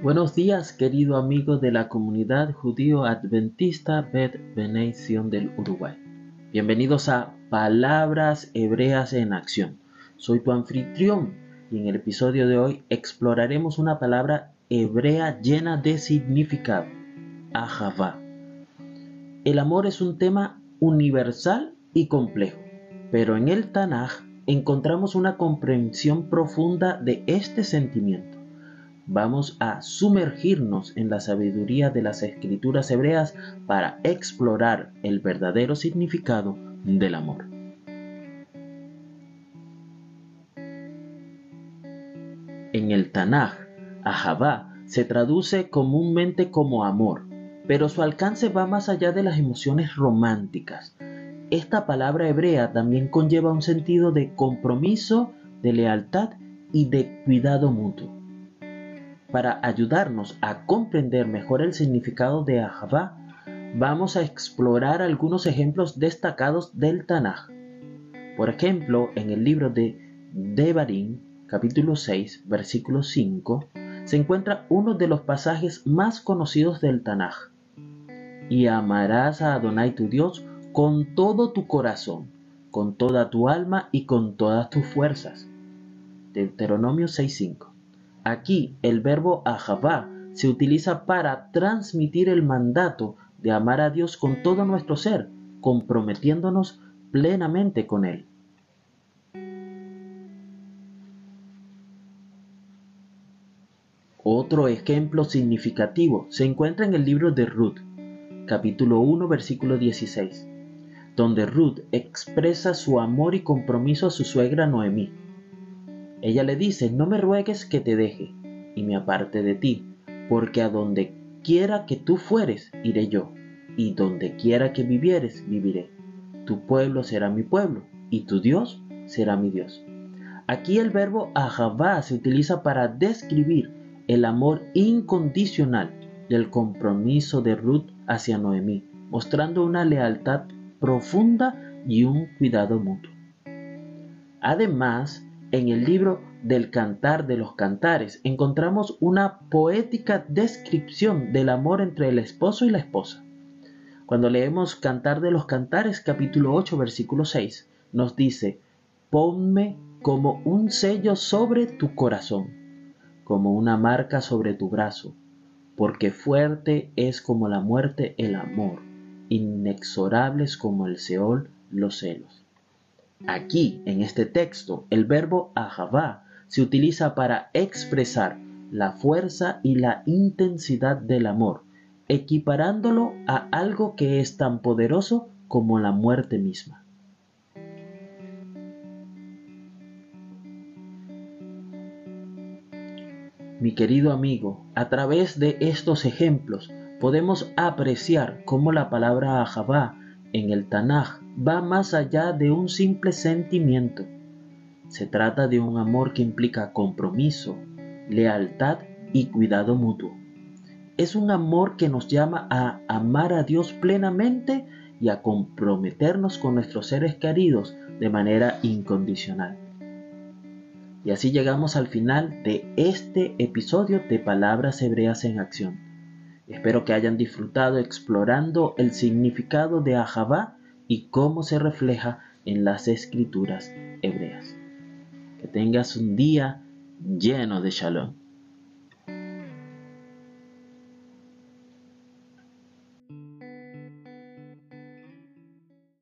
Buenos días, querido amigo de la comunidad judío adventista Bet Beneición del Uruguay. Bienvenidos a Palabras Hebreas en Acción. Soy tu anfitrión y en el episodio de hoy exploraremos una palabra hebrea llena de significado, Ahavá. El amor es un tema universal y complejo, pero en el Tanaj encontramos una comprensión profunda de este sentimiento vamos a sumergirnos en la sabiduría de las escrituras hebreas para explorar el verdadero significado del amor. En el Tanaj, Ahabá se traduce comúnmente como amor, pero su alcance va más allá de las emociones románticas. Esta palabra hebrea también conlleva un sentido de compromiso, de lealtad y de cuidado mutuo para ayudarnos a comprender mejor el significado de Ahavá, vamos a explorar algunos ejemplos destacados del Tanaj. Por ejemplo, en el libro de Devarim, capítulo 6, versículo 5, se encuentra uno de los pasajes más conocidos del Tanaj. Y amarás a Adonai tu Dios con todo tu corazón, con toda tu alma y con todas tus fuerzas. Deuteronomio 6.5 Aquí el verbo ahavá se utiliza para transmitir el mandato de amar a Dios con todo nuestro ser, comprometiéndonos plenamente con Él. Otro ejemplo significativo se encuentra en el libro de Ruth, capítulo 1, versículo 16, donde Ruth expresa su amor y compromiso a su suegra Noemí. Ella le dice, no me ruegues que te deje y me aparte de ti, porque a donde quiera que tú fueres, iré yo, y donde quiera que vivieres, viviré. Tu pueblo será mi pueblo, y tu Dios será mi Dios. Aquí el verbo ahavá se utiliza para describir el amor incondicional del compromiso de Ruth hacia Noemí, mostrando una lealtad profunda y un cuidado mutuo. Además, en el libro del Cantar de los Cantares encontramos una poética descripción del amor entre el esposo y la esposa. Cuando leemos Cantar de los Cantares capítulo 8 versículo 6, nos dice, ponme como un sello sobre tu corazón, como una marca sobre tu brazo, porque fuerte es como la muerte el amor, inexorables como el Seol los celos. Aquí, en este texto, el verbo ahavá se utiliza para expresar la fuerza y la intensidad del amor, equiparándolo a algo que es tan poderoso como la muerte misma. Mi querido amigo, a través de estos ejemplos podemos apreciar cómo la palabra ahavá en el Tanaj va más allá de un simple sentimiento. Se trata de un amor que implica compromiso, lealtad y cuidado mutuo. Es un amor que nos llama a amar a Dios plenamente y a comprometernos con nuestros seres queridos de manera incondicional. Y así llegamos al final de este episodio de Palabras Hebreas en Acción. Espero que hayan disfrutado explorando el significado de Ahabá y cómo se refleja en las escrituras hebreas. Que tengas un día lleno de shalom.